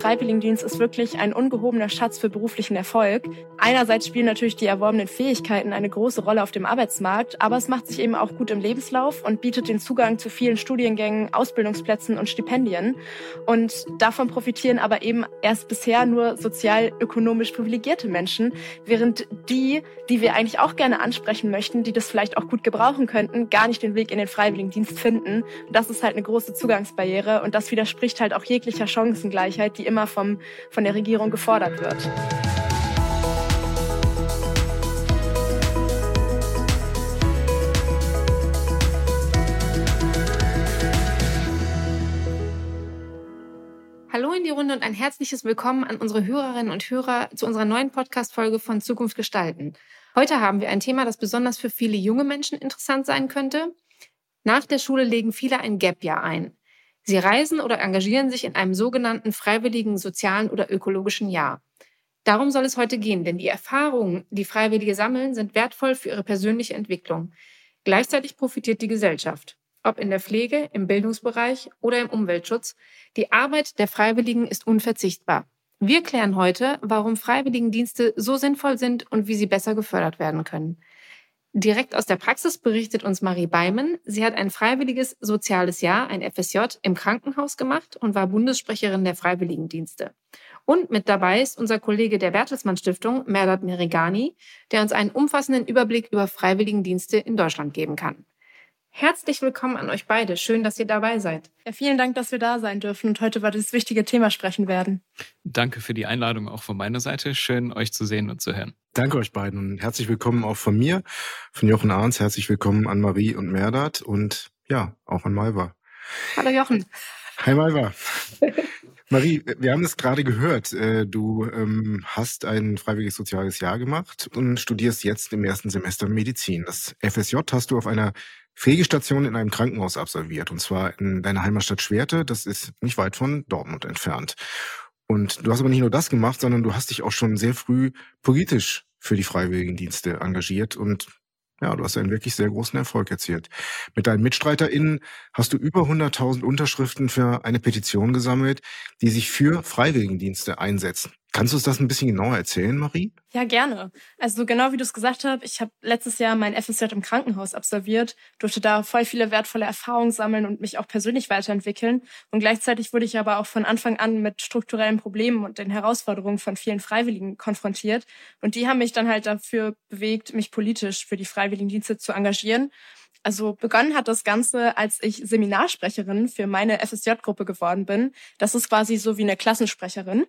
Freiwilligendienst ist wirklich ein ungehobener Schatz für beruflichen Erfolg. Einerseits spielen natürlich die erworbenen Fähigkeiten eine große Rolle auf dem Arbeitsmarkt, aber es macht sich eben auch gut im Lebenslauf und bietet den Zugang zu vielen Studiengängen, Ausbildungsplätzen und Stipendien. Und davon profitieren aber eben erst bisher nur sozial-ökonomisch privilegierte Menschen, während die, die wir eigentlich auch gerne ansprechen möchten, die das vielleicht auch gut gebrauchen könnten, gar nicht den Weg in den Freiwilligendienst finden. Das ist halt eine große Zugangsbarriere und das widerspricht halt auch jeglicher Chancengleichheit, die immer vom, von der Regierung gefordert wird. Hallo in die Runde und ein herzliches Willkommen an unsere Hörerinnen und Hörer zu unserer neuen Podcast-Folge von Zukunft gestalten. Heute haben wir ein Thema, das besonders für viele junge Menschen interessant sein könnte. Nach der Schule legen viele ein Gap-Jahr ein. Sie reisen oder engagieren sich in einem sogenannten freiwilligen sozialen oder ökologischen Jahr. Darum soll es heute gehen, denn die Erfahrungen, die Freiwillige sammeln, sind wertvoll für ihre persönliche Entwicklung. Gleichzeitig profitiert die Gesellschaft, ob in der Pflege, im Bildungsbereich oder im Umweltschutz. Die Arbeit der Freiwilligen ist unverzichtbar. Wir klären heute, warum Freiwilligendienste so sinnvoll sind und wie sie besser gefördert werden können. Direkt aus der Praxis berichtet uns Marie Beimen. Sie hat ein freiwilliges soziales Jahr, ein FSJ, im Krankenhaus gemacht und war Bundessprecherin der Freiwilligendienste. Und mit dabei ist unser Kollege der Bertelsmann Stiftung, Merdat Merigani, der uns einen umfassenden Überblick über Freiwilligendienste in Deutschland geben kann. Herzlich willkommen an euch beide. Schön, dass ihr dabei seid. Ja, vielen Dank, dass wir da sein dürfen und heute über dieses wichtige Thema sprechen werden. Danke für die Einladung auch von meiner Seite. Schön, euch zu sehen und zu hören. Danke euch beiden und herzlich willkommen auch von mir, von Jochen Arns. Herzlich willkommen an Marie und Merdat und ja, auch an Malva. Hallo Jochen. Hi Malva. Marie, wir haben es gerade gehört. Äh, du ähm, hast ein freiwilliges soziales Jahr gemacht und studierst jetzt im ersten Semester Medizin. Das FSJ hast du auf einer Pflegestation in einem Krankenhaus absolviert, und zwar in deiner Heimatstadt Schwerte. Das ist nicht weit von Dortmund entfernt. Und du hast aber nicht nur das gemacht, sondern du hast dich auch schon sehr früh politisch für die Freiwilligendienste engagiert und ja, du hast einen wirklich sehr großen Erfolg erzielt. Mit deinen MitstreiterInnen hast du über 100.000 Unterschriften für eine Petition gesammelt, die sich für Freiwilligendienste einsetzen. Kannst du uns das ein bisschen genauer erzählen, Marie? Ja, gerne. Also genau wie du es gesagt hast, ich habe letztes Jahr mein FSJ im Krankenhaus absolviert, durfte da voll viele wertvolle Erfahrungen sammeln und mich auch persönlich weiterentwickeln. Und gleichzeitig wurde ich aber auch von Anfang an mit strukturellen Problemen und den Herausforderungen von vielen Freiwilligen konfrontiert. Und die haben mich dann halt dafür bewegt, mich politisch für die Freiwilligendienste zu engagieren. Also begonnen hat das Ganze, als ich Seminarsprecherin für meine FSJ-Gruppe geworden bin. Das ist quasi so wie eine Klassensprecherin.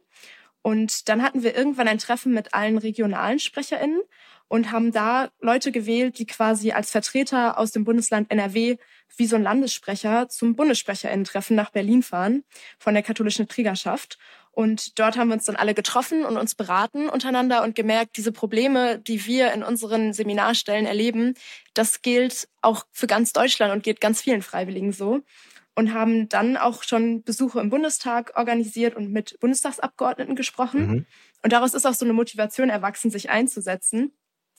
Und dann hatten wir irgendwann ein Treffen mit allen regionalen SprecherInnen und haben da Leute gewählt, die quasi als Vertreter aus dem Bundesland NRW wie so ein Landessprecher zum BundessprecherInnen-Treffen nach Berlin fahren von der katholischen Trägerschaft. Und dort haben wir uns dann alle getroffen und uns beraten untereinander und gemerkt, diese Probleme, die wir in unseren Seminarstellen erleben, das gilt auch für ganz Deutschland und geht ganz vielen Freiwilligen so und haben dann auch schon Besuche im Bundestag organisiert und mit Bundestagsabgeordneten gesprochen. Mhm. Und daraus ist auch so eine Motivation erwachsen, sich einzusetzen.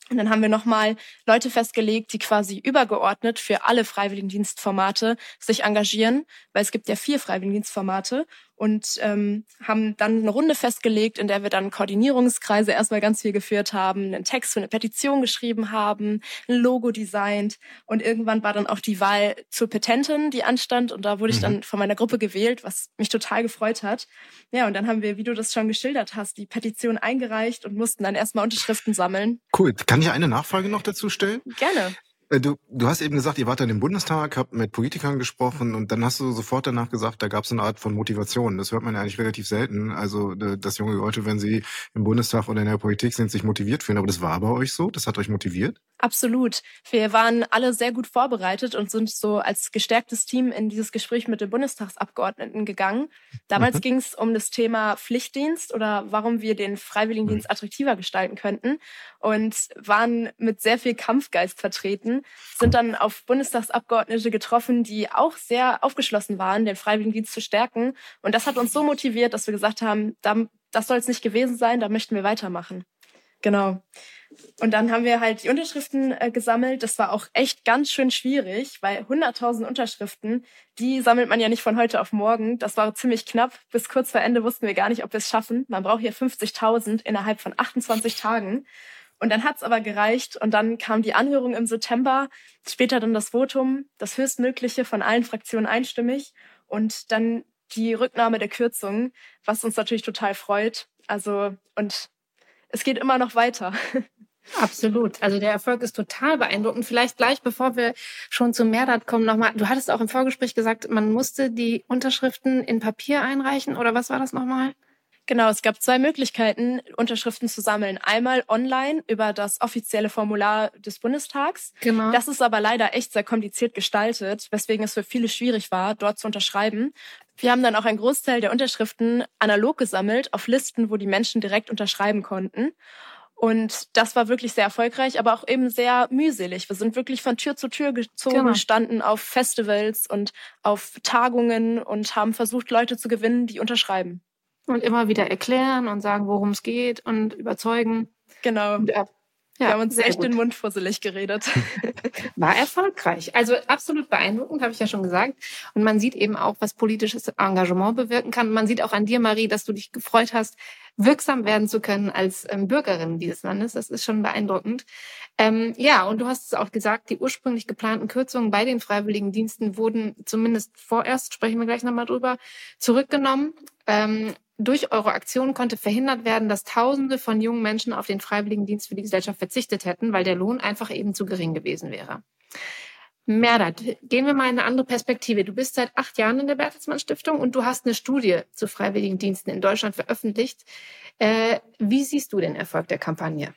Und dann haben wir nochmal Leute festgelegt, die quasi übergeordnet für alle Freiwilligendienstformate sich engagieren, weil es gibt ja vier Freiwilligendienstformate und ähm, haben dann eine Runde festgelegt, in der wir dann Koordinierungskreise erstmal ganz viel geführt haben, einen Text für eine Petition geschrieben haben, ein Logo designt und irgendwann war dann auch die Wahl zur Petentin, die anstand und da wurde mhm. ich dann von meiner Gruppe gewählt, was mich total gefreut hat. Ja, und dann haben wir, wie du das schon geschildert hast, die Petition eingereicht und mussten dann erstmal Unterschriften sammeln. Cool. Kann ich eine Nachfrage noch dazu stellen? Gerne. Äh, du, du hast eben gesagt, ihr wart dann im Bundestag, habt mit Politikern gesprochen und dann hast du sofort danach gesagt, da gab es eine Art von Motivation. Das hört man ja eigentlich relativ selten. Also, dass junge Leute, wenn sie im Bundestag oder in der Politik sind, sich motiviert fühlen. Aber das war bei euch so? Das hat euch motiviert? Absolut. Wir waren alle sehr gut vorbereitet und sind so als gestärktes Team in dieses Gespräch mit den Bundestagsabgeordneten gegangen. Damals mhm. ging es um das Thema Pflichtdienst oder warum wir den Freiwilligendienst mhm. attraktiver gestalten könnten und waren mit sehr viel Kampfgeist vertreten, sind dann auf Bundestagsabgeordnete getroffen, die auch sehr aufgeschlossen waren, den Freiwilligendienst zu stärken. Und das hat uns so motiviert, dass wir gesagt haben, das soll es nicht gewesen sein, da möchten wir weitermachen. Genau. Und dann haben wir halt die Unterschriften äh, gesammelt. Das war auch echt ganz schön schwierig, weil 100.000 Unterschriften, die sammelt man ja nicht von heute auf morgen. Das war ziemlich knapp. Bis kurz vor Ende wussten wir gar nicht, ob wir es schaffen. Man braucht hier 50.000 innerhalb von 28 Tagen. Und dann hat's aber gereicht. Und dann kam die Anhörung im September, später dann das Votum, das höchstmögliche von allen Fraktionen einstimmig. Und dann die Rücknahme der Kürzungen, was uns natürlich total freut. Also, und es geht immer noch weiter. Absolut. Also der Erfolg ist total beeindruckend. Vielleicht gleich, bevor wir schon zu Merdat kommen, nochmal. Du hattest auch im Vorgespräch gesagt, man musste die Unterschriften in Papier einreichen oder was war das nochmal? Genau, es gab zwei Möglichkeiten, Unterschriften zu sammeln. Einmal online über das offizielle Formular des Bundestags. Genau. Das ist aber leider echt sehr kompliziert gestaltet, weswegen es für viele schwierig war, dort zu unterschreiben. Wir haben dann auch einen Großteil der Unterschriften analog gesammelt auf Listen, wo die Menschen direkt unterschreiben konnten. Und das war wirklich sehr erfolgreich, aber auch eben sehr mühselig. Wir sind wirklich von Tür zu Tür gezogen, genau. standen auf Festivals und auf Tagungen und haben versucht, Leute zu gewinnen, die unterschreiben. Und immer wieder erklären und sagen, worum es geht und überzeugen. Genau. Äh, ja, wir haben uns echt gut. den Mund fusselig geredet. War erfolgreich. Also absolut beeindruckend, habe ich ja schon gesagt. Und man sieht eben auch, was politisches Engagement bewirken kann. Man sieht auch an dir, Marie, dass du dich gefreut hast, wirksam werden zu können als ähm, Bürgerin dieses Landes. Das ist schon beeindruckend. Ähm, ja, und du hast es auch gesagt, die ursprünglich geplanten Kürzungen bei den freiwilligen Diensten wurden zumindest vorerst, sprechen wir gleich nochmal drüber, zurückgenommen. Ähm, durch eure Aktion konnte verhindert werden, dass Tausende von jungen Menschen auf den Freiwilligendienst für die Gesellschaft verzichtet hätten, weil der Lohn einfach eben zu gering gewesen wäre. Merdat, gehen wir mal in eine andere Perspektive. Du bist seit acht Jahren in der Bertelsmann Stiftung und du hast eine Studie zu Freiwilligendiensten in Deutschland veröffentlicht. Äh, wie siehst du den Erfolg der Kampagne?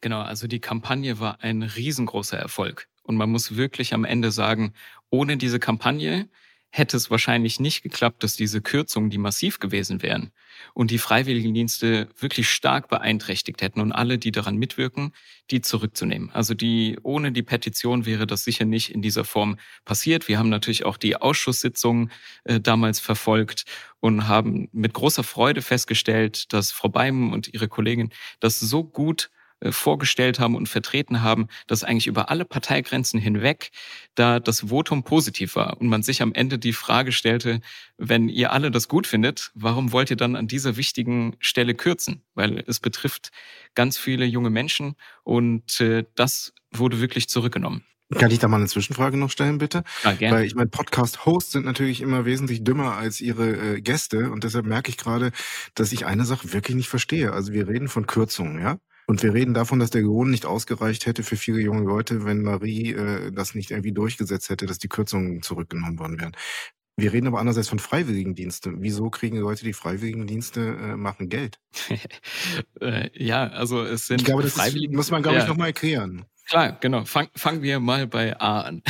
Genau, also die Kampagne war ein riesengroßer Erfolg. Und man muss wirklich am Ende sagen, ohne diese Kampagne hätte es wahrscheinlich nicht geklappt, dass diese Kürzungen, die massiv gewesen wären und die Freiwilligendienste wirklich stark beeinträchtigt hätten und alle, die daran mitwirken, die zurückzunehmen. Also die, ohne die Petition wäre das sicher nicht in dieser Form passiert. Wir haben natürlich auch die Ausschusssitzungen äh, damals verfolgt und haben mit großer Freude festgestellt, dass Frau Beim und ihre Kollegin das so gut vorgestellt haben und vertreten haben, dass eigentlich über alle Parteigrenzen hinweg da das Votum positiv war und man sich am Ende die Frage stellte, wenn ihr alle das gut findet, warum wollt ihr dann an dieser wichtigen Stelle kürzen? Weil es betrifft ganz viele junge Menschen und äh, das wurde wirklich zurückgenommen. Kann ich da mal eine Zwischenfrage noch stellen, bitte? Ja, gerne. Weil ich meine, Podcast-Hosts sind natürlich immer wesentlich dümmer als ihre äh, Gäste und deshalb merke ich gerade, dass ich eine Sache wirklich nicht verstehe. Also wir reden von Kürzungen, ja? Und wir reden davon, dass der Lohn nicht ausgereicht hätte für viele junge Leute, wenn Marie äh, das nicht irgendwie durchgesetzt hätte, dass die Kürzungen zurückgenommen worden wären. Wir reden aber andererseits von Freiwilligendienste. Wieso kriegen Leute, die Freiwilligendienste äh, machen, Geld? äh, ja, also es sind ich glaube, das ist, muss man, glaube ja. ich, nochmal erklären. Klar, genau. Fang, fangen wir mal bei A an.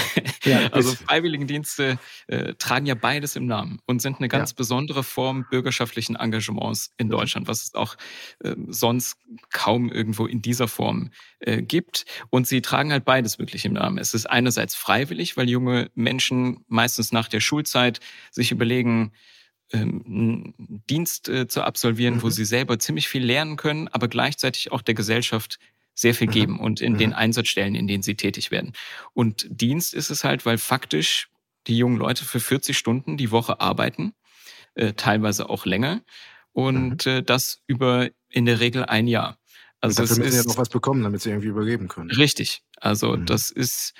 Ja, also Freiwilligendienste äh, tragen ja beides im Namen und sind eine ganz ja. besondere Form bürgerschaftlichen Engagements in Deutschland, was es auch äh, sonst kaum irgendwo in dieser Form äh, gibt. Und sie tragen halt beides wirklich im Namen. Es ist einerseits freiwillig, weil junge Menschen meistens nach der Schulzeit sich überlegen, ähm, Dienst äh, zu absolvieren, mhm. wo sie selber ziemlich viel lernen können, aber gleichzeitig auch der Gesellschaft sehr viel geben und in den Einsatzstellen, in denen sie tätig werden. Und Dienst ist es halt, weil faktisch die jungen Leute für 40 Stunden die Woche arbeiten, äh, teilweise auch länger und mhm. äh, das über in der Regel ein Jahr. Also und dafür müssen sie ja noch was bekommen, damit sie irgendwie übergeben können. Richtig. Also mhm. das ist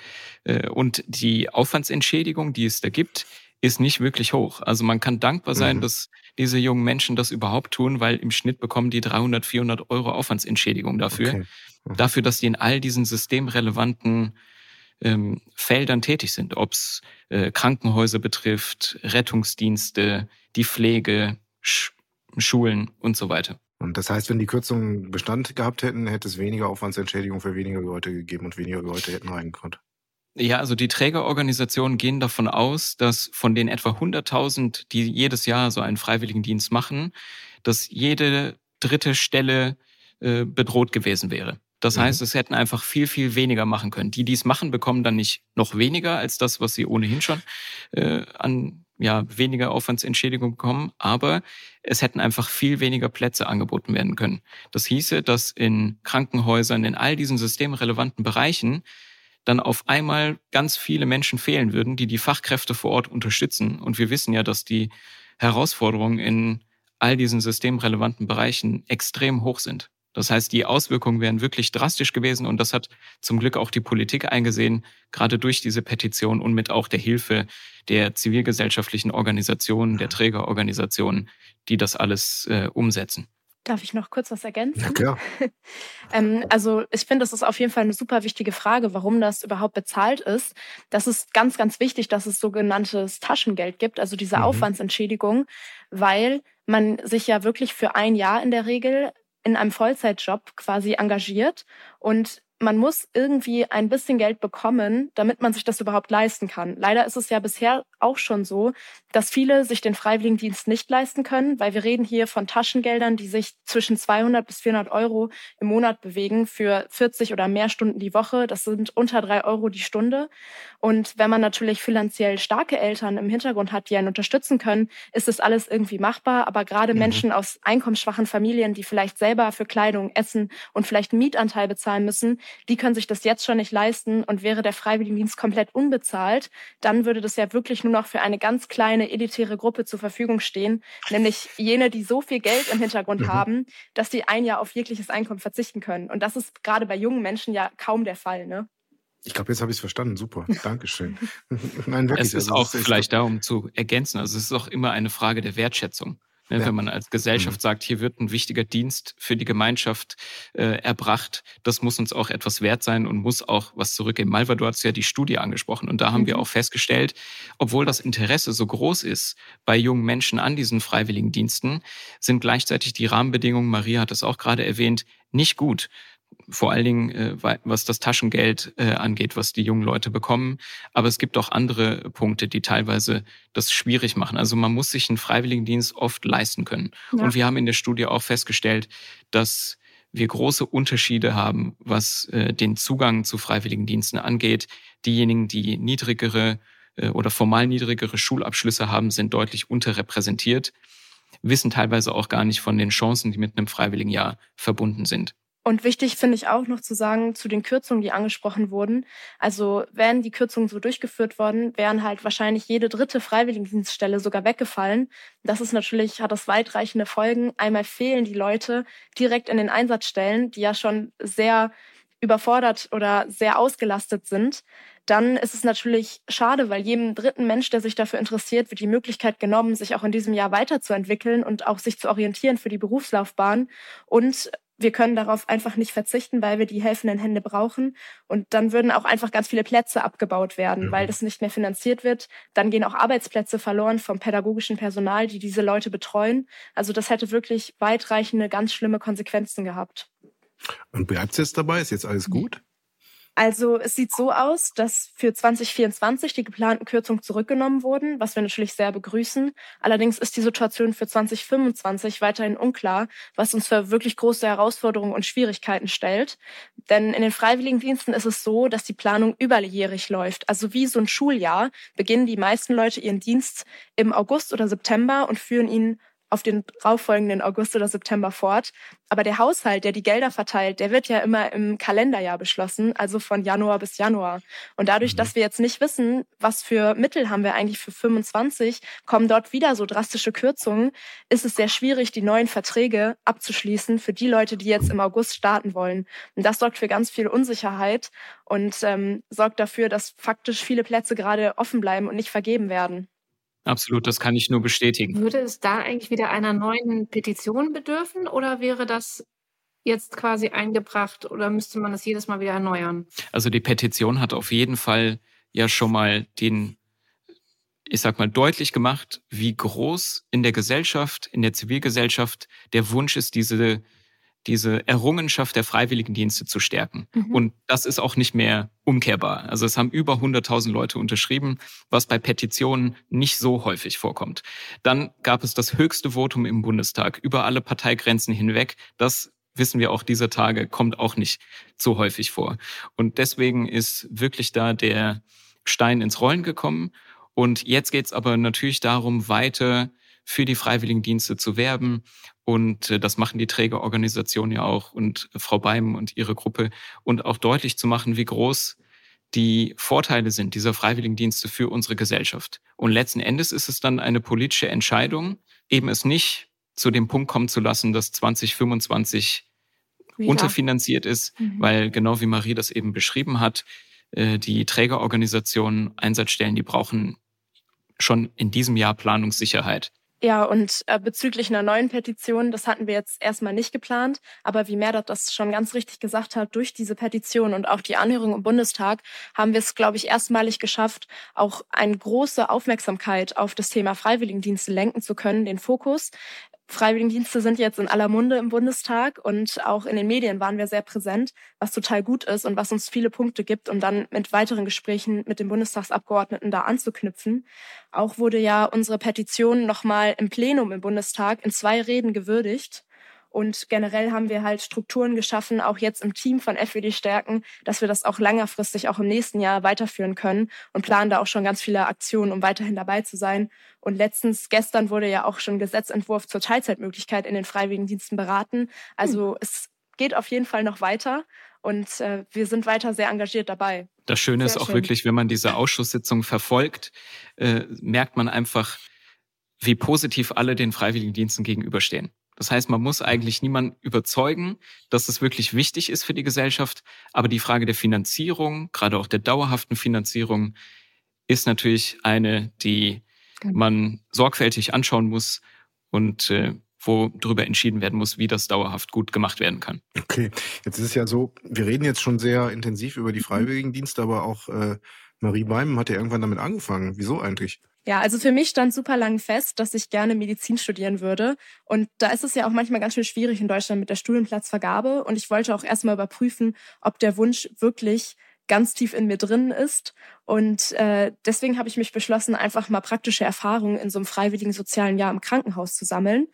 äh, und die Aufwandsentschädigung, die es da gibt, ist nicht wirklich hoch. Also man kann dankbar sein, mhm. dass diese jungen Menschen das überhaupt tun, weil im Schnitt bekommen die 300, 400 Euro Aufwandsentschädigung dafür. Okay. Mhm. Dafür, dass sie in all diesen systemrelevanten ähm, Feldern tätig sind, ob es äh, Krankenhäuser betrifft, Rettungsdienste, die Pflege, Sch Schulen und so weiter. Und das heißt, wenn die Kürzungen Bestand gehabt hätten, hätte es weniger Aufwandsentschädigung für weniger Leute gegeben und weniger Leute hätten reingekommen. Ja, also die Trägerorganisationen gehen davon aus, dass von den etwa 100.000, die jedes Jahr so einen Freiwilligendienst machen, dass jede dritte Stelle äh, bedroht gewesen wäre. Das mhm. heißt, es hätten einfach viel, viel weniger machen können. Die, die es machen, bekommen dann nicht noch weniger als das, was sie ohnehin schon äh, an ja weniger Aufwandsentschädigung bekommen, aber es hätten einfach viel weniger Plätze angeboten werden können. Das hieße, dass in Krankenhäusern, in all diesen systemrelevanten Bereichen dann auf einmal ganz viele Menschen fehlen würden, die die Fachkräfte vor Ort unterstützen. Und wir wissen ja, dass die Herausforderungen in all diesen systemrelevanten Bereichen extrem hoch sind. Das heißt, die Auswirkungen wären wirklich drastisch gewesen und das hat zum Glück auch die Politik eingesehen, gerade durch diese Petition und mit auch der Hilfe der zivilgesellschaftlichen Organisationen, der Trägerorganisationen, die das alles äh, umsetzen. Darf ich noch kurz was ergänzen? Ja, klar. ähm, also ich finde, das ist auf jeden Fall eine super wichtige Frage, warum das überhaupt bezahlt ist. Das ist ganz, ganz wichtig, dass es sogenanntes Taschengeld gibt, also diese mhm. Aufwandsentschädigung, weil man sich ja wirklich für ein Jahr in der Regel in einem Vollzeitjob quasi engagiert und man muss irgendwie ein bisschen Geld bekommen, damit man sich das überhaupt leisten kann. Leider ist es ja bisher auch schon so, dass viele sich den Freiwilligendienst nicht leisten können, weil wir reden hier von Taschengeldern, die sich zwischen 200 bis 400 Euro im Monat bewegen für 40 oder mehr Stunden die Woche. Das sind unter drei Euro die Stunde. Und wenn man natürlich finanziell starke Eltern im Hintergrund hat, die einen unterstützen können, ist das alles irgendwie machbar. Aber gerade mhm. Menschen aus einkommensschwachen Familien, die vielleicht selber für Kleidung, Essen und vielleicht einen Mietanteil bezahlen müssen, die können sich das jetzt schon nicht leisten. Und wäre der Freiwilligendienst komplett unbezahlt, dann würde das ja wirklich nur noch für eine ganz kleine elitäre Gruppe zur Verfügung stehen, nämlich jene, die so viel Geld im Hintergrund mhm. haben, dass sie ein Jahr auf jegliches Einkommen verzichten können. Und das ist gerade bei jungen Menschen ja kaum der Fall, ne? Ich glaube, jetzt habe ich es verstanden. Super. Dankeschön. Nein, wirklich. Es ist also, auch vielleicht darum zu ergänzen. Also es ist auch immer eine Frage der Wertschätzung. Ne, ja. Wenn man als Gesellschaft mhm. sagt, hier wird ein wichtiger Dienst für die Gemeinschaft äh, erbracht, das muss uns auch etwas wert sein und muss auch was zurückgeben. Malva, du hast ja die Studie angesprochen und da haben mhm. wir auch festgestellt, obwohl das Interesse so groß ist bei jungen Menschen an diesen freiwilligen Diensten, sind gleichzeitig die Rahmenbedingungen, Maria hat es auch gerade erwähnt, nicht gut vor allen Dingen äh, was das Taschengeld äh, angeht, was die jungen Leute bekommen. Aber es gibt auch andere Punkte, die teilweise das schwierig machen. Also man muss sich einen Freiwilligendienst oft leisten können. Ja. Und wir haben in der Studie auch festgestellt, dass wir große Unterschiede haben, was äh, den Zugang zu Freiwilligendiensten angeht. Diejenigen, die niedrigere äh, oder formal niedrigere Schulabschlüsse haben, sind deutlich unterrepräsentiert, wissen teilweise auch gar nicht von den Chancen, die mit einem Freiwilligenjahr verbunden sind. Und wichtig finde ich auch noch zu sagen zu den Kürzungen, die angesprochen wurden. Also wären die Kürzungen so durchgeführt worden, wären halt wahrscheinlich jede dritte Freiwilligendienststelle sogar weggefallen. Das ist natürlich, hat das weitreichende Folgen. Einmal fehlen die Leute direkt in den Einsatzstellen, die ja schon sehr überfordert oder sehr ausgelastet sind, dann ist es natürlich schade, weil jedem dritten Mensch, der sich dafür interessiert, wird die Möglichkeit genommen, sich auch in diesem Jahr weiterzuentwickeln und auch sich zu orientieren für die Berufslaufbahn. Und wir können darauf einfach nicht verzichten, weil wir die helfenden Hände brauchen. Und dann würden auch einfach ganz viele Plätze abgebaut werden, ja. weil das nicht mehr finanziert wird. Dann gehen auch Arbeitsplätze verloren vom pädagogischen Personal, die diese Leute betreuen. Also das hätte wirklich weitreichende, ganz schlimme Konsequenzen gehabt. Und bleibt es jetzt dabei? Ist jetzt alles gut? Also es sieht so aus, dass für 2024 die geplanten Kürzungen zurückgenommen wurden, was wir natürlich sehr begrüßen. Allerdings ist die Situation für 2025 weiterhin unklar, was uns für wirklich große Herausforderungen und Schwierigkeiten stellt. Denn in den Freiwilligendiensten ist es so, dass die Planung überjährig läuft. Also wie so ein Schuljahr beginnen die meisten Leute ihren Dienst im August oder September und führen ihn auf den darauffolgenden August oder September fort. Aber der Haushalt, der die Gelder verteilt, der wird ja immer im Kalenderjahr beschlossen, also von Januar bis Januar. Und dadurch, mhm. dass wir jetzt nicht wissen, was für Mittel haben wir eigentlich für 25, kommen dort wieder so drastische Kürzungen, ist es sehr schwierig, die neuen Verträge abzuschließen für die Leute, die jetzt im August starten wollen. Und das sorgt für ganz viel Unsicherheit und ähm, sorgt dafür, dass faktisch viele Plätze gerade offen bleiben und nicht vergeben werden. Absolut, das kann ich nur bestätigen. Würde es da eigentlich wieder einer neuen Petition bedürfen oder wäre das jetzt quasi eingebracht oder müsste man das jedes Mal wieder erneuern? Also die Petition hat auf jeden Fall ja schon mal den, ich sag mal, deutlich gemacht, wie groß in der Gesellschaft, in der Zivilgesellschaft der Wunsch ist, diese diese Errungenschaft der Freiwilligendienste zu stärken. Mhm. Und das ist auch nicht mehr umkehrbar. Also es haben über 100.000 Leute unterschrieben, was bei Petitionen nicht so häufig vorkommt. Dann gab es das höchste Votum im Bundestag über alle Parteigrenzen hinweg. Das wissen wir auch dieser Tage, kommt auch nicht so häufig vor. Und deswegen ist wirklich da der Stein ins Rollen gekommen. Und jetzt geht es aber natürlich darum, weiter für die Freiwilligendienste zu werben. Und äh, das machen die Trägerorganisationen ja auch und Frau Beim und ihre Gruppe. Und auch deutlich zu machen, wie groß die Vorteile sind dieser Freiwilligendienste für unsere Gesellschaft. Und letzten Endes ist es dann eine politische Entscheidung, eben es nicht zu dem Punkt kommen zu lassen, dass 2025 Wieder. unterfinanziert ist, mhm. weil genau wie Marie das eben beschrieben hat, äh, die Trägerorganisationen Einsatzstellen, die brauchen schon in diesem Jahr Planungssicherheit. Ja, und äh, bezüglich einer neuen Petition, das hatten wir jetzt erstmal nicht geplant, aber wie Merdat das schon ganz richtig gesagt hat, durch diese Petition und auch die Anhörung im Bundestag haben wir es, glaube ich, erstmalig geschafft, auch eine große Aufmerksamkeit auf das Thema Freiwilligendienste lenken zu können, den Fokus. Freiwilligendienste sind jetzt in aller Munde im Bundestag und auch in den Medien waren wir sehr präsent, was total gut ist und was uns viele Punkte gibt, um dann mit weiteren Gesprächen mit den Bundestagsabgeordneten da anzuknüpfen. Auch wurde ja unsere Petition nochmal im Plenum im Bundestag in zwei Reden gewürdigt. Und generell haben wir halt Strukturen geschaffen, auch jetzt im Team von FWD Stärken, dass wir das auch längerfristig auch im nächsten Jahr weiterführen können und planen da auch schon ganz viele Aktionen, um weiterhin dabei zu sein. Und letztens, gestern wurde ja auch schon Gesetzentwurf zur Teilzeitmöglichkeit in den Freiwilligendiensten beraten. Also hm. es geht auf jeden Fall noch weiter und äh, wir sind weiter sehr engagiert dabei. Das Schöne sehr ist auch schön. wirklich, wenn man diese Ausschusssitzung verfolgt, äh, merkt man einfach, wie positiv alle den Freiwilligendiensten gegenüberstehen. Das heißt, man muss eigentlich niemanden überzeugen, dass es wirklich wichtig ist für die Gesellschaft. Aber die Frage der Finanzierung, gerade auch der dauerhaften Finanzierung, ist natürlich eine, die genau. man sorgfältig anschauen muss und äh, wo darüber entschieden werden muss, wie das dauerhaft gut gemacht werden kann. Okay, jetzt ist es ja so, wir reden jetzt schon sehr intensiv über die mhm. Freiwilligendienste, aber auch äh, Marie Beim hat ja irgendwann damit angefangen. Wieso eigentlich? Ja, also für mich stand super lang fest, dass ich gerne Medizin studieren würde. Und da ist es ja auch manchmal ganz schön schwierig in Deutschland mit der Studienplatzvergabe. Und ich wollte auch erstmal überprüfen, ob der Wunsch wirklich ganz tief in mir drin ist. Und äh, deswegen habe ich mich beschlossen, einfach mal praktische Erfahrungen in so einem freiwilligen sozialen Jahr im Krankenhaus zu sammeln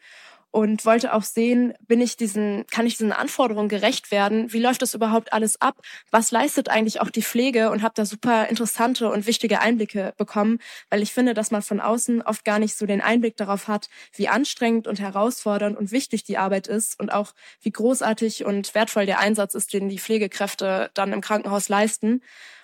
und wollte auch sehen, bin ich diesen, kann ich diesen Anforderungen gerecht werden? Wie läuft das überhaupt alles ab? Was leistet eigentlich auch die Pflege? Und habe da super interessante und wichtige Einblicke bekommen, weil ich finde, dass man von außen oft gar nicht so den Einblick darauf hat, wie anstrengend und herausfordernd und wichtig die Arbeit ist und auch wie großartig und wertvoll der Einsatz ist, den die Pflegekräfte dann im Krankenhaus leisten.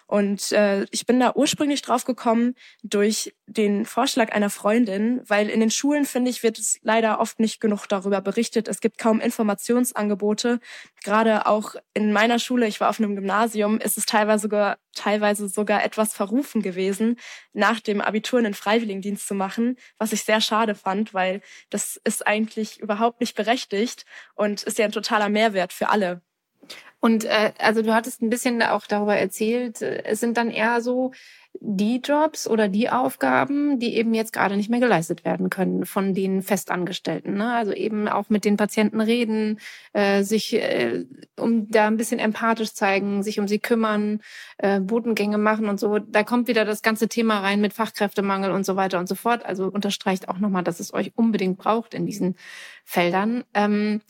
Und äh, ich bin da ursprünglich drauf gekommen durch den Vorschlag einer Freundin, weil in den Schulen, finde ich, wird es leider oft nicht genug darüber berichtet. Es gibt kaum Informationsangebote. Gerade auch in meiner Schule, ich war auf einem Gymnasium, ist es teilweise sogar, teilweise sogar etwas verrufen gewesen, nach dem Abitur einen Freiwilligendienst zu machen, was ich sehr schade fand, weil das ist eigentlich überhaupt nicht berechtigt und ist ja ein totaler Mehrwert für alle. Und äh, also du hattest ein bisschen auch darüber erzählt, äh, es sind dann eher so die Jobs oder die Aufgaben, die eben jetzt gerade nicht mehr geleistet werden können von den Festangestellten. Ne? Also eben auch mit den Patienten reden, äh, sich äh, um da ein bisschen empathisch zeigen, sich um sie kümmern, äh, Botengänge machen und so. Da kommt wieder das ganze Thema rein mit Fachkräftemangel und so weiter und so fort. Also unterstreicht auch nochmal, dass es euch unbedingt braucht in diesen Feldern. Ähm,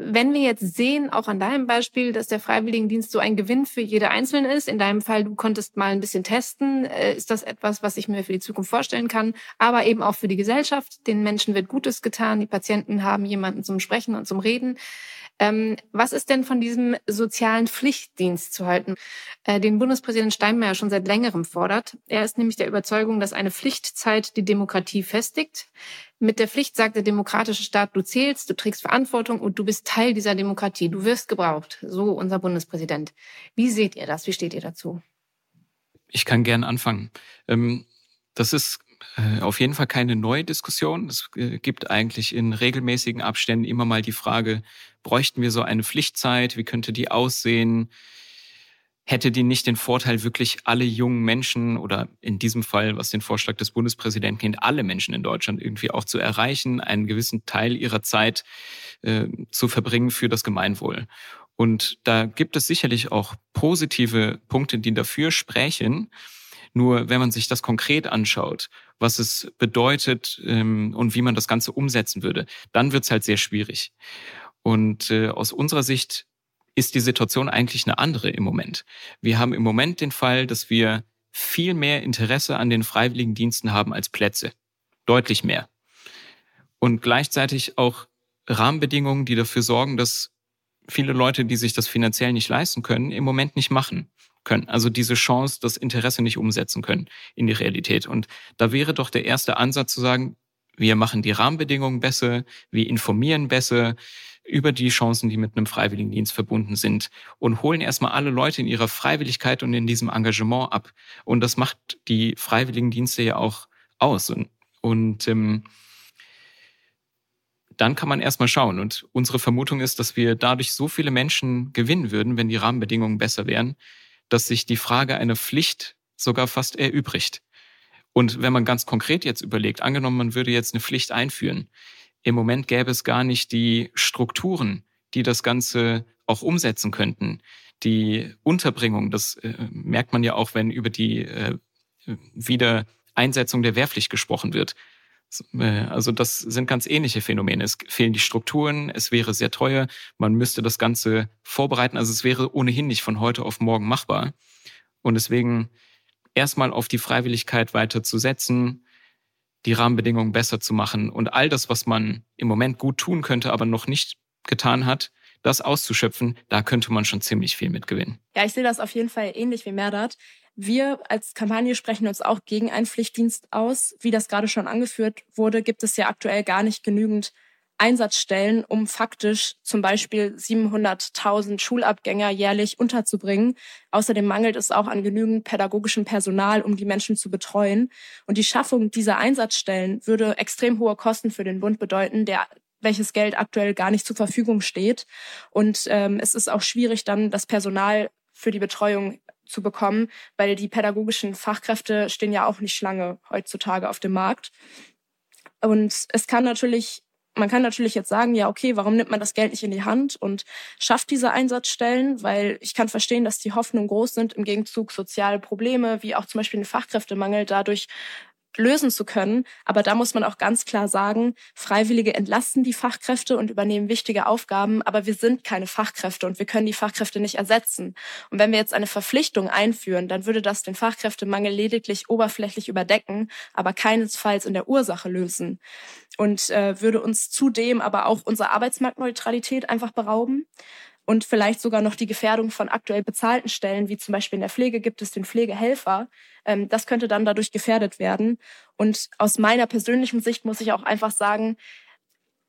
wenn wir jetzt sehen, auch an deinem Beispiel, dass der Freiwilligendienst so ein Gewinn für jede Einzelne ist, in deinem Fall, du konntest mal ein bisschen testen, äh, ist das etwas, was ich mir für die Zukunft vorstellen kann, aber eben auch für die Gesellschaft. Den Menschen wird Gutes getan, die Patienten haben jemanden zum Sprechen und zum Reden. Ähm, was ist denn von diesem sozialen Pflichtdienst zu halten, äh, den Bundespräsident Steinmeier schon seit längerem fordert? Er ist nämlich der Überzeugung, dass eine Pflichtzeit die Demokratie festigt. Mit der Pflicht sagt der demokratische Staat, du zählst, du trägst Verantwortung und du bist Teil dieser Demokratie. Du wirst gebraucht. So unser Bundespräsident. Wie seht ihr das? Wie steht ihr dazu? Ich kann gern anfangen. Ähm, das ist äh, auf jeden Fall keine neue Diskussion. Es äh, gibt eigentlich in regelmäßigen Abständen immer mal die Frage, bräuchten wir so eine Pflichtzeit? Wie könnte die aussehen? Hätte die nicht den Vorteil, wirklich alle jungen Menschen oder in diesem Fall, was den Vorschlag des Bundespräsidenten kennt, alle Menschen in Deutschland irgendwie auch zu erreichen, einen gewissen Teil ihrer Zeit äh, zu verbringen für das Gemeinwohl? Und da gibt es sicherlich auch positive Punkte, die dafür sprechen. Nur wenn man sich das konkret anschaut, was es bedeutet ähm, und wie man das Ganze umsetzen würde, dann wird es halt sehr schwierig. Und äh, aus unserer Sicht ist die Situation eigentlich eine andere im Moment. Wir haben im Moment den Fall, dass wir viel mehr Interesse an den freiwilligen Diensten haben als Plätze. Deutlich mehr. Und gleichzeitig auch Rahmenbedingungen, die dafür sorgen, dass viele Leute, die sich das finanziell nicht leisten können, im Moment nicht machen können. Also diese Chance, das Interesse nicht umsetzen können in die Realität. Und da wäre doch der erste Ansatz zu sagen, wir machen die Rahmenbedingungen besser, wir informieren besser über die Chancen, die mit einem Freiwilligendienst verbunden sind und holen erstmal alle Leute in ihrer Freiwilligkeit und in diesem Engagement ab. Und das macht die Freiwilligendienste ja auch aus. Und, und ähm, dann kann man erstmal schauen. Und unsere Vermutung ist, dass wir dadurch so viele Menschen gewinnen würden, wenn die Rahmenbedingungen besser wären, dass sich die Frage einer Pflicht sogar fast erübrigt. Und wenn man ganz konkret jetzt überlegt, angenommen, man würde jetzt eine Pflicht einführen, im Moment gäbe es gar nicht die Strukturen, die das Ganze auch umsetzen könnten. Die Unterbringung, das äh, merkt man ja auch, wenn über die äh, Wiedereinsetzung der Wehrpflicht gesprochen wird. Äh, also das sind ganz ähnliche Phänomene. Es fehlen die Strukturen, es wäre sehr teuer, man müsste das Ganze vorbereiten. Also es wäre ohnehin nicht von heute auf morgen machbar. Und deswegen erstmal auf die Freiwilligkeit weiter zu setzen, die Rahmenbedingungen besser zu machen und all das, was man im Moment gut tun könnte, aber noch nicht getan hat, das auszuschöpfen, da könnte man schon ziemlich viel mitgewinnen. Ja, ich sehe das auf jeden Fall ähnlich wie Merdat. Wir als Kampagne sprechen uns auch gegen einen Pflichtdienst aus. Wie das gerade schon angeführt wurde, gibt es ja aktuell gar nicht genügend Einsatzstellen, um faktisch zum Beispiel 700.000 Schulabgänger jährlich unterzubringen. Außerdem mangelt es auch an genügend pädagogischem Personal, um die Menschen zu betreuen. Und die Schaffung dieser Einsatzstellen würde extrem hohe Kosten für den Bund bedeuten, der welches Geld aktuell gar nicht zur Verfügung steht. Und ähm, es ist auch schwierig, dann das Personal für die Betreuung zu bekommen, weil die pädagogischen Fachkräfte stehen ja auch nicht lange heutzutage auf dem Markt. Und es kann natürlich, man kann natürlich jetzt sagen, ja, okay, warum nimmt man das Geld nicht in die Hand und schafft diese Einsatzstellen? Weil ich kann verstehen, dass die Hoffnungen groß sind, im Gegenzug soziale Probleme, wie auch zum Beispiel ein Fachkräftemangel dadurch lösen zu können. Aber da muss man auch ganz klar sagen, Freiwillige entlasten die Fachkräfte und übernehmen wichtige Aufgaben, aber wir sind keine Fachkräfte und wir können die Fachkräfte nicht ersetzen. Und wenn wir jetzt eine Verpflichtung einführen, dann würde das den Fachkräftemangel lediglich oberflächlich überdecken, aber keinesfalls in der Ursache lösen. Und äh, würde uns zudem aber auch unsere Arbeitsmarktneutralität einfach berauben und vielleicht sogar noch die Gefährdung von aktuell bezahlten Stellen, wie zum Beispiel in der Pflege gibt es den Pflegehelfer. Ähm, das könnte dann dadurch gefährdet werden. Und aus meiner persönlichen Sicht muss ich auch einfach sagen,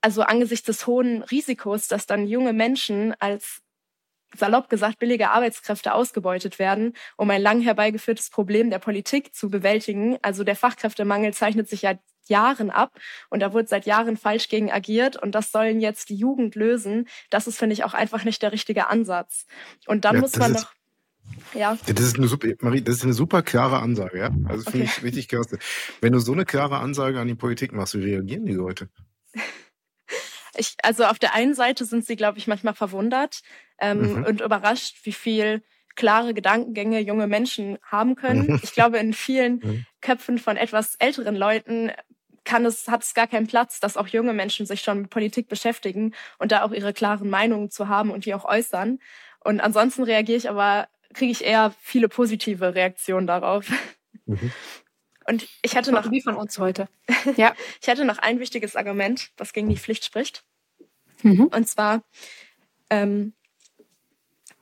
also angesichts des hohen Risikos, dass dann junge Menschen als salopp gesagt billige Arbeitskräfte ausgebeutet werden, um ein lang herbeigeführtes Problem der Politik zu bewältigen. Also der Fachkräftemangel zeichnet sich ja Jahren ab und da wird seit Jahren falsch gegen agiert und das sollen jetzt die Jugend lösen. Das ist, finde ich, auch einfach nicht der richtige Ansatz. Und dann ja, muss man noch ja. Das ist eine super, Marie, das ist eine super klare Ansage, ja. Also finde okay. ich richtig klasse. Wenn du so eine klare Ansage an die Politik machst, wie reagieren die Leute? Ich, also auf der einen Seite sind sie, glaube ich, manchmal verwundert ähm, mhm. und überrascht, wie viel klare Gedankengänge junge Menschen haben können. Mhm. Ich glaube, in vielen mhm. Köpfen von etwas älteren Leuten kann es, hat es gar keinen Platz, dass auch junge Menschen sich schon mit Politik beschäftigen und da auch ihre klaren Meinungen zu haben und die auch äußern. Und ansonsten reagiere ich aber, kriege ich eher viele positive Reaktionen darauf. Mhm. Und ich hatte noch. Wie von uns heute. ja, ich hatte noch ein wichtiges Argument, was gegen die Pflicht spricht. Mhm. Und zwar ähm,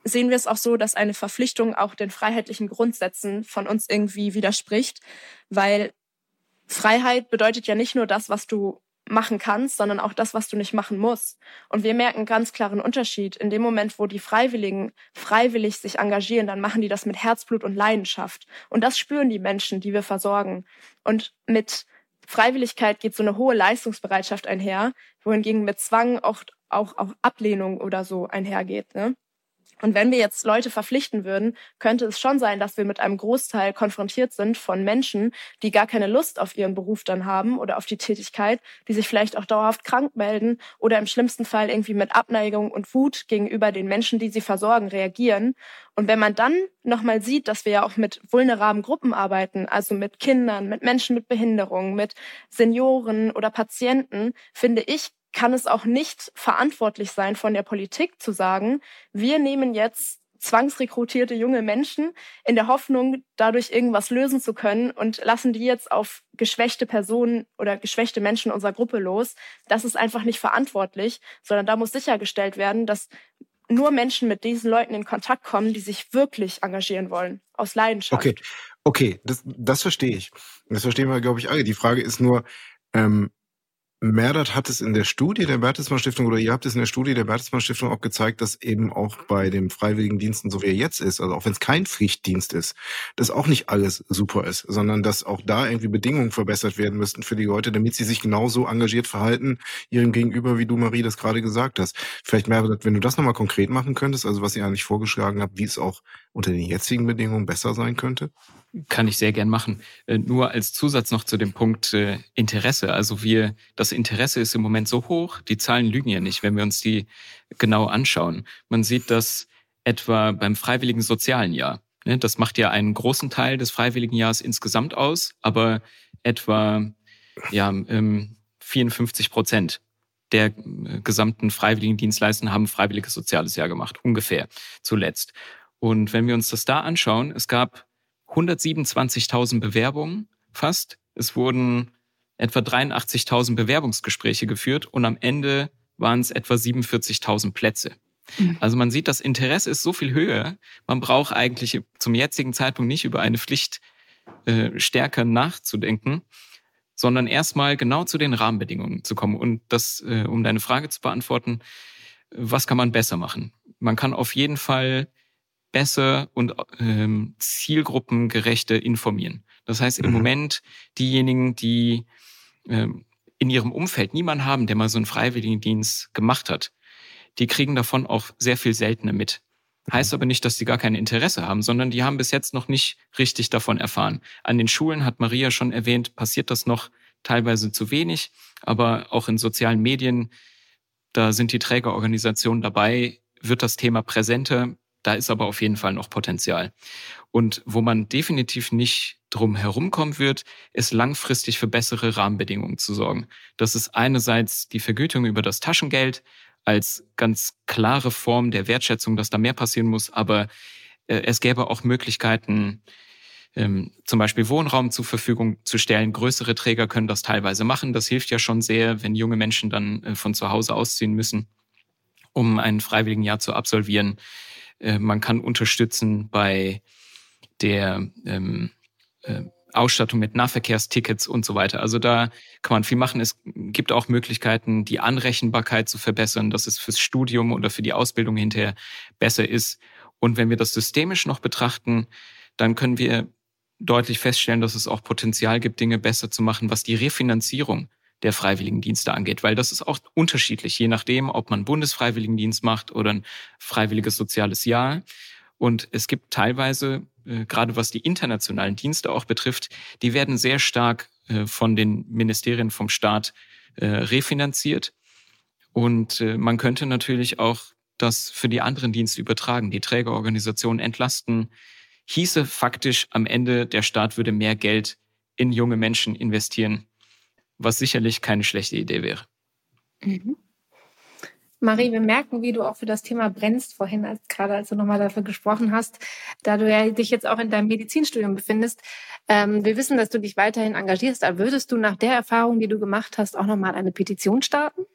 sehen wir es auch so, dass eine Verpflichtung auch den freiheitlichen Grundsätzen von uns irgendwie widerspricht, weil Freiheit bedeutet ja nicht nur das, was du machen kannst, sondern auch das, was du nicht machen musst. Und wir merken ganz klaren Unterschied. In dem Moment, wo die Freiwilligen freiwillig sich engagieren, dann machen die das mit Herzblut und Leidenschaft. Und das spüren die Menschen, die wir versorgen. Und mit Freiwilligkeit geht so eine hohe Leistungsbereitschaft einher, wohingegen mit Zwang auch, auch, auch Ablehnung oder so einhergeht. Ne? Und wenn wir jetzt Leute verpflichten würden, könnte es schon sein, dass wir mit einem Großteil konfrontiert sind von Menschen, die gar keine Lust auf ihren Beruf dann haben oder auf die Tätigkeit, die sich vielleicht auch dauerhaft krank melden oder im schlimmsten Fall irgendwie mit Abneigung und Wut gegenüber den Menschen, die sie versorgen, reagieren. Und wenn man dann nochmal sieht, dass wir ja auch mit vulnerablen Gruppen arbeiten, also mit Kindern, mit Menschen mit Behinderung, mit Senioren oder Patienten, finde ich, kann es auch nicht verantwortlich sein von der Politik zu sagen, wir nehmen jetzt zwangsrekrutierte junge Menschen in der Hoffnung, dadurch irgendwas lösen zu können und lassen die jetzt auf geschwächte Personen oder geschwächte Menschen unserer Gruppe los. Das ist einfach nicht verantwortlich, sondern da muss sichergestellt werden, dass nur Menschen mit diesen Leuten in Kontakt kommen, die sich wirklich engagieren wollen, aus Leidenschaft. Okay, okay, das, das verstehe ich. Das verstehen wir, glaube ich, alle. Die Frage ist nur, ähm, Merdert hat es in der Studie der Bertelsmann Stiftung oder ihr habt es in der Studie der Bertelsmann Stiftung auch gezeigt, dass eben auch bei den Freiwilligendiensten, so wie er jetzt ist, also auch wenn es kein Pflichtdienst ist, dass auch nicht alles super ist, sondern dass auch da irgendwie Bedingungen verbessert werden müssten für die Leute, damit sie sich genauso engagiert verhalten ihrem Gegenüber, wie du, Marie, das gerade gesagt hast. Vielleicht, Merdert, wenn du das nochmal konkret machen könntest, also was ihr eigentlich vorgeschlagen habt, wie es auch unter den jetzigen Bedingungen besser sein könnte? Kann ich sehr gern machen. Äh, nur als Zusatz noch zu dem Punkt äh, Interesse. Also wir, das Interesse ist im Moment so hoch, die Zahlen lügen ja nicht, wenn wir uns die genau anschauen. Man sieht das etwa beim freiwilligen sozialen Jahr. Ne? Das macht ja einen großen Teil des freiwilligen Jahres insgesamt aus, aber etwa ja, 54 ähm, Prozent der äh, gesamten freiwilligen Dienstleister haben freiwilliges soziales Jahr gemacht, ungefähr zuletzt. Und wenn wir uns das da anschauen, es gab 127.000 Bewerbungen fast. Es wurden etwa 83.000 Bewerbungsgespräche geführt und am Ende waren es etwa 47.000 Plätze. Mhm. Also man sieht, das Interesse ist so viel höher. Man braucht eigentlich zum jetzigen Zeitpunkt nicht über eine Pflicht äh, stärker nachzudenken, sondern erstmal genau zu den Rahmenbedingungen zu kommen. Und das, äh, um deine Frage zu beantworten, was kann man besser machen? Man kann auf jeden Fall besser und ähm, zielgruppengerechter informieren. Das heißt, im mhm. Moment diejenigen, die ähm, in ihrem Umfeld niemanden haben, der mal so einen Freiwilligendienst gemacht hat, die kriegen davon auch sehr viel seltener mit. Heißt aber nicht, dass sie gar kein Interesse haben, sondern die haben bis jetzt noch nicht richtig davon erfahren. An den Schulen hat Maria schon erwähnt, passiert das noch teilweise zu wenig, aber auch in sozialen Medien, da sind die Trägerorganisationen dabei, wird das Thema präsenter, da ist aber auf jeden Fall noch Potenzial. Und wo man definitiv nicht drum herumkommen wird, ist langfristig für bessere Rahmenbedingungen zu sorgen. Das ist einerseits die Vergütung über das Taschengeld als ganz klare Form der Wertschätzung, dass da mehr passieren muss, aber äh, es gäbe auch Möglichkeiten, ähm, zum Beispiel Wohnraum zur Verfügung zu stellen. Größere Träger können das teilweise machen. Das hilft ja schon sehr, wenn junge Menschen dann äh, von zu Hause ausziehen müssen, um ein freiwilligen Jahr zu absolvieren. Äh, man kann unterstützen bei der ähm, äh, Ausstattung mit Nahverkehrstickets und so weiter. Also da kann man viel machen. Es gibt auch Möglichkeiten, die Anrechenbarkeit zu verbessern, dass es fürs Studium oder für die Ausbildung hinterher besser ist. Und wenn wir das systemisch noch betrachten, dann können wir deutlich feststellen, dass es auch Potenzial gibt, Dinge besser zu machen, was die Refinanzierung der Freiwilligendienste angeht, weil das ist auch unterschiedlich, je nachdem, ob man Bundesfreiwilligendienst macht oder ein freiwilliges soziales Jahr. Und es gibt teilweise, äh, gerade was die internationalen Dienste auch betrifft, die werden sehr stark äh, von den Ministerien vom Staat äh, refinanziert. Und man könnte natürlich auch das für die anderen Dienste übertragen, die Trägerorganisationen entlasten. Hieße faktisch am Ende, der Staat würde mehr Geld in junge Menschen investieren, was sicherlich keine schlechte Idee wäre. Mhm. Marie, wir merken, wie du auch für das Thema brennst vorhin, als, gerade als du nochmal dafür gesprochen hast, da du ja dich jetzt auch in deinem Medizinstudium befindest. Ähm, wir wissen, dass du dich weiterhin engagierst, aber würdest du nach der Erfahrung, die du gemacht hast, auch nochmal eine Petition starten?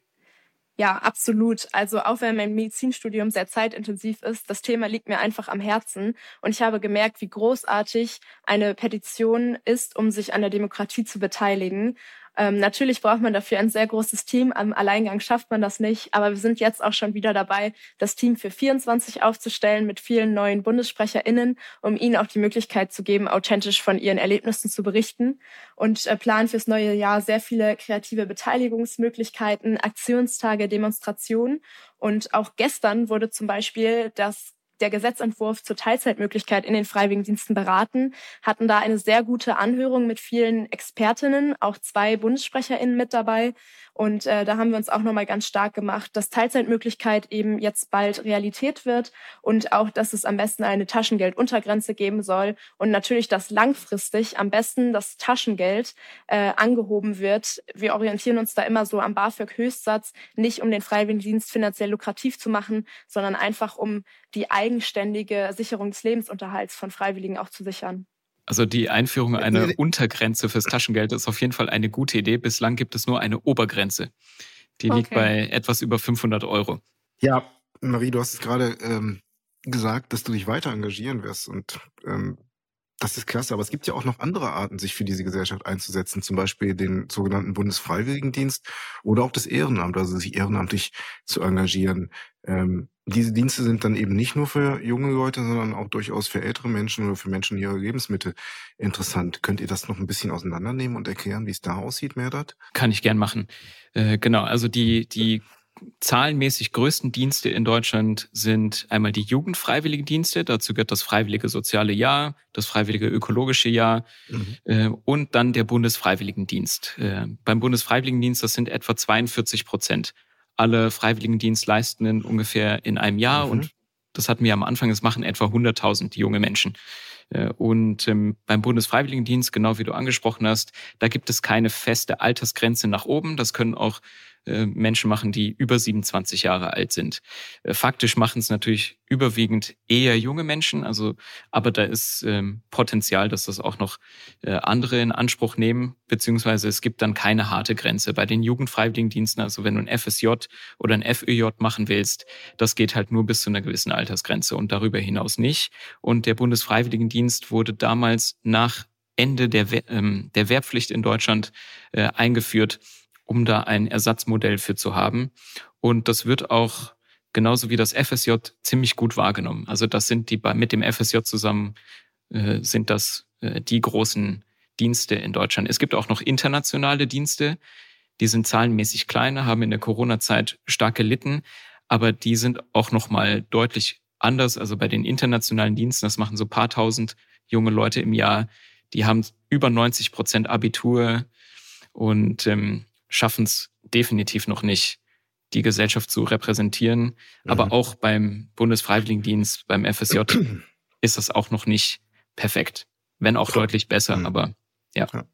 Ja, absolut. Also auch wenn mein Medizinstudium sehr zeitintensiv ist, das Thema liegt mir einfach am Herzen. Und ich habe gemerkt, wie großartig eine Petition ist, um sich an der Demokratie zu beteiligen. Ähm, natürlich braucht man dafür ein sehr großes Team. Am Alleingang schafft man das nicht. Aber wir sind jetzt auch schon wieder dabei, das Team für 24 aufzustellen mit vielen neuen BundessprecherInnen, um ihnen auch die Möglichkeit zu geben, authentisch von ihren Erlebnissen zu berichten. Und äh, planen fürs neue Jahr sehr viele kreative Beteiligungsmöglichkeiten, Aktionstage, Demonstrationen. Und auch gestern wurde zum Beispiel das der Gesetzentwurf zur Teilzeitmöglichkeit in den Freiwilligendiensten beraten, hatten da eine sehr gute Anhörung mit vielen Expertinnen, auch zwei BundessprecherInnen mit dabei. Und äh, da haben wir uns auch nochmal ganz stark gemacht, dass Teilzeitmöglichkeit eben jetzt bald Realität wird und auch, dass es am besten eine Taschengelduntergrenze geben soll und natürlich, dass langfristig am besten das Taschengeld äh, angehoben wird. Wir orientieren uns da immer so am BAföG-Höchstsatz, nicht um den Freiwilligendienst finanziell lukrativ zu machen, sondern einfach um die eigenständige Sicherung des Lebensunterhalts von Freiwilligen auch zu sichern. Also die Einführung einer Untergrenze fürs Taschengeld ist auf jeden Fall eine gute Idee. Bislang gibt es nur eine Obergrenze. Die okay. liegt bei etwas über 500 Euro. Ja, Marie, du hast es gerade ähm, gesagt, dass du dich weiter engagieren wirst. Und ähm, das ist klasse, aber es gibt ja auch noch andere Arten, sich für diese Gesellschaft einzusetzen, zum Beispiel den sogenannten Bundesfreiwilligendienst oder auch das Ehrenamt, also sich ehrenamtlich zu engagieren. Ähm, diese Dienste sind dann eben nicht nur für junge Leute, sondern auch durchaus für ältere Menschen oder für Menschen ihre Lebensmittel interessant. Könnt ihr das noch ein bisschen auseinandernehmen und erklären, wie es da aussieht, Merdat? Kann ich gern machen. Äh, genau, also die, die zahlenmäßig größten Dienste in Deutschland sind einmal die Jugendfreiwilligendienste, dazu gehört das Freiwillige Soziale Jahr, das Freiwillige Ökologische Jahr mhm. äh, und dann der Bundesfreiwilligendienst. Äh, beim Bundesfreiwilligendienst, das sind etwa 42 Prozent alle Freiwilligendienstleistenden ungefähr in einem Jahr mhm. und das hatten wir am Anfang, es machen etwa 100.000 junge Menschen. Äh, und ähm, beim Bundesfreiwilligendienst, genau wie du angesprochen hast, da gibt es keine feste Altersgrenze nach oben. Das können auch Menschen machen, die über 27 Jahre alt sind. Äh, faktisch machen es natürlich überwiegend eher junge Menschen, also aber da ist ähm, Potenzial, dass das auch noch äh, andere in Anspruch nehmen, beziehungsweise es gibt dann keine harte Grenze. Bei den Jugendfreiwilligendiensten, also wenn du ein FSJ oder ein FÖJ machen willst, das geht halt nur bis zu einer gewissen Altersgrenze und darüber hinaus nicht. Und der Bundesfreiwilligendienst wurde damals nach Ende der, ähm, der Wehrpflicht in Deutschland äh, eingeführt um da ein Ersatzmodell für zu haben. Und das wird auch genauso wie das FSJ ziemlich gut wahrgenommen. Also das sind die mit dem FSJ zusammen äh, sind das äh, die großen Dienste in Deutschland. Es gibt auch noch internationale Dienste, die sind zahlenmäßig kleiner, haben in der Corona-Zeit stark gelitten, aber die sind auch noch mal deutlich anders. Also bei den internationalen Diensten, das machen so paar tausend junge Leute im Jahr, die haben über 90 Prozent Abitur und ähm, schaffen es definitiv noch nicht, die Gesellschaft zu repräsentieren. Mhm. Aber auch beim Bundesfreiwilligendienst, beim FSJ ist das auch noch nicht perfekt. Wenn auch deutlich besser, mhm. aber ja. ja.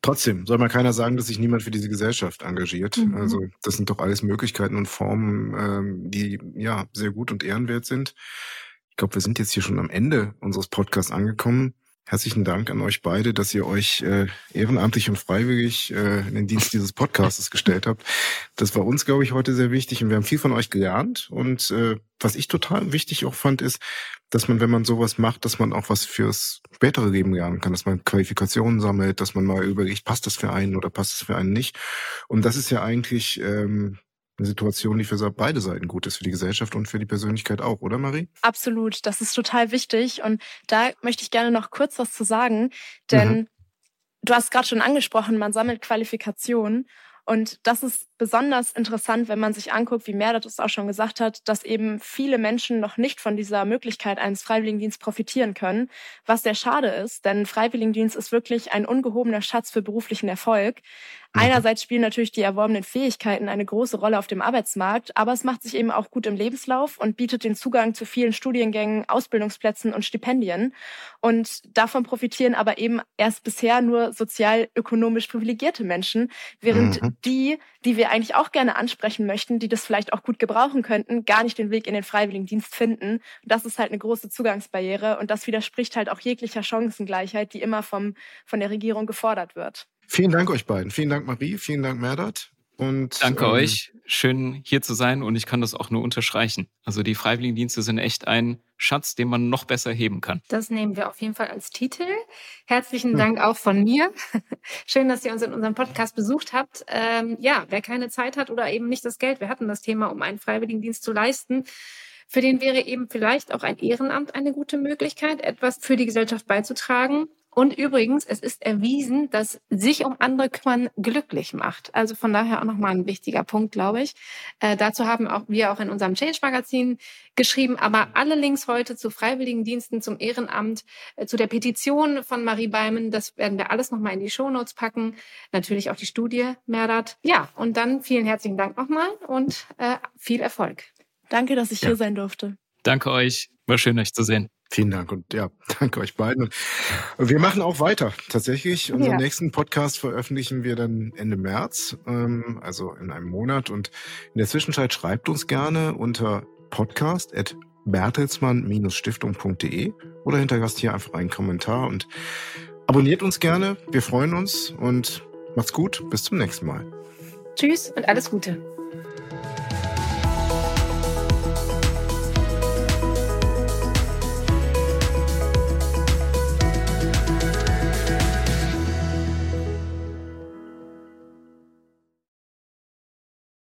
Trotzdem soll mal keiner sagen, dass sich niemand für diese Gesellschaft engagiert. Mhm. Also das sind doch alles Möglichkeiten und Formen, ähm, die ja sehr gut und ehrenwert sind. Ich glaube, wir sind jetzt hier schon am Ende unseres Podcasts angekommen. Herzlichen Dank an euch beide, dass ihr euch äh, ehrenamtlich und freiwillig äh, in den Dienst dieses Podcasts gestellt habt. Das war uns, glaube ich, heute sehr wichtig und wir haben viel von euch gelernt. Und äh, was ich total wichtig auch fand, ist, dass man, wenn man sowas macht, dass man auch was fürs spätere Leben lernen kann, dass man Qualifikationen sammelt, dass man mal überlegt, passt das für einen oder passt das für einen nicht. Und das ist ja eigentlich ähm, eine Situation, die für beide Seiten gut ist, für die Gesellschaft und für die Persönlichkeit auch, oder Marie? Absolut, das ist total wichtig. Und da möchte ich gerne noch kurz was zu sagen, denn mhm. du hast gerade schon angesprochen, man sammelt Qualifikationen. Und das ist besonders interessant, wenn man sich anguckt, wie Merdat es auch schon gesagt hat, dass eben viele Menschen noch nicht von dieser Möglichkeit eines Freiwilligendienstes profitieren können, was sehr schade ist, denn Freiwilligendienst ist wirklich ein ungehobener Schatz für beruflichen Erfolg. Mhm. Einerseits spielen natürlich die erworbenen Fähigkeiten eine große Rolle auf dem Arbeitsmarkt, aber es macht sich eben auch gut im Lebenslauf und bietet den Zugang zu vielen Studiengängen, Ausbildungsplätzen und Stipendien. Und davon profitieren aber eben erst bisher nur sozial-ökonomisch privilegierte Menschen, während mhm. die, die wir eigentlich auch gerne ansprechen möchten, die das vielleicht auch gut gebrauchen könnten, gar nicht den Weg in den Freiwilligendienst finden. das ist halt eine große Zugangsbarriere und das widerspricht halt auch jeglicher Chancengleichheit, die immer vom, von der Regierung gefordert wird. Vielen Dank euch beiden. Vielen Dank Marie, vielen Dank Merdat. Und, Danke ähm, euch. Schön hier zu sein und ich kann das auch nur unterstreichen. Also die Freiwilligendienste sind echt ein Schatz, den man noch besser heben kann. Das nehmen wir auf jeden Fall als Titel. Herzlichen. Dank auch von mir. Schön, dass ihr uns in unserem Podcast besucht habt. Ähm, ja, wer keine Zeit hat oder eben nicht das Geld, wir hatten das Thema, um einen Freiwilligendienst zu leisten, für den wäre eben vielleicht auch ein Ehrenamt eine gute Möglichkeit, etwas für die Gesellschaft beizutragen. Und übrigens, es ist erwiesen, dass sich um andere kümmern glücklich macht. Also von daher auch nochmal ein wichtiger Punkt, glaube ich. Äh, dazu haben auch wir auch in unserem Change-Magazin geschrieben. Aber alle Links heute zu Freiwilligendiensten, zum Ehrenamt, äh, zu der Petition von Marie Beimen, das werden wir alles nochmal in die Shownotes packen. Natürlich auch die Studie Merdat. Ja, und dann vielen herzlichen Dank nochmal und äh, viel Erfolg. Danke, dass ich ja. hier sein durfte. Danke euch. War schön, euch zu sehen. Vielen Dank und ja, danke euch beiden. Und wir machen auch weiter. Tatsächlich, unseren ja. nächsten Podcast veröffentlichen wir dann Ende März, ähm, also in einem Monat. Und in der Zwischenzeit schreibt uns gerne unter podcast.bertelsmann-stiftung.de oder hinterlasst hier einfach einen Kommentar und abonniert uns gerne. Wir freuen uns und macht's gut. Bis zum nächsten Mal. Tschüss und alles Gute.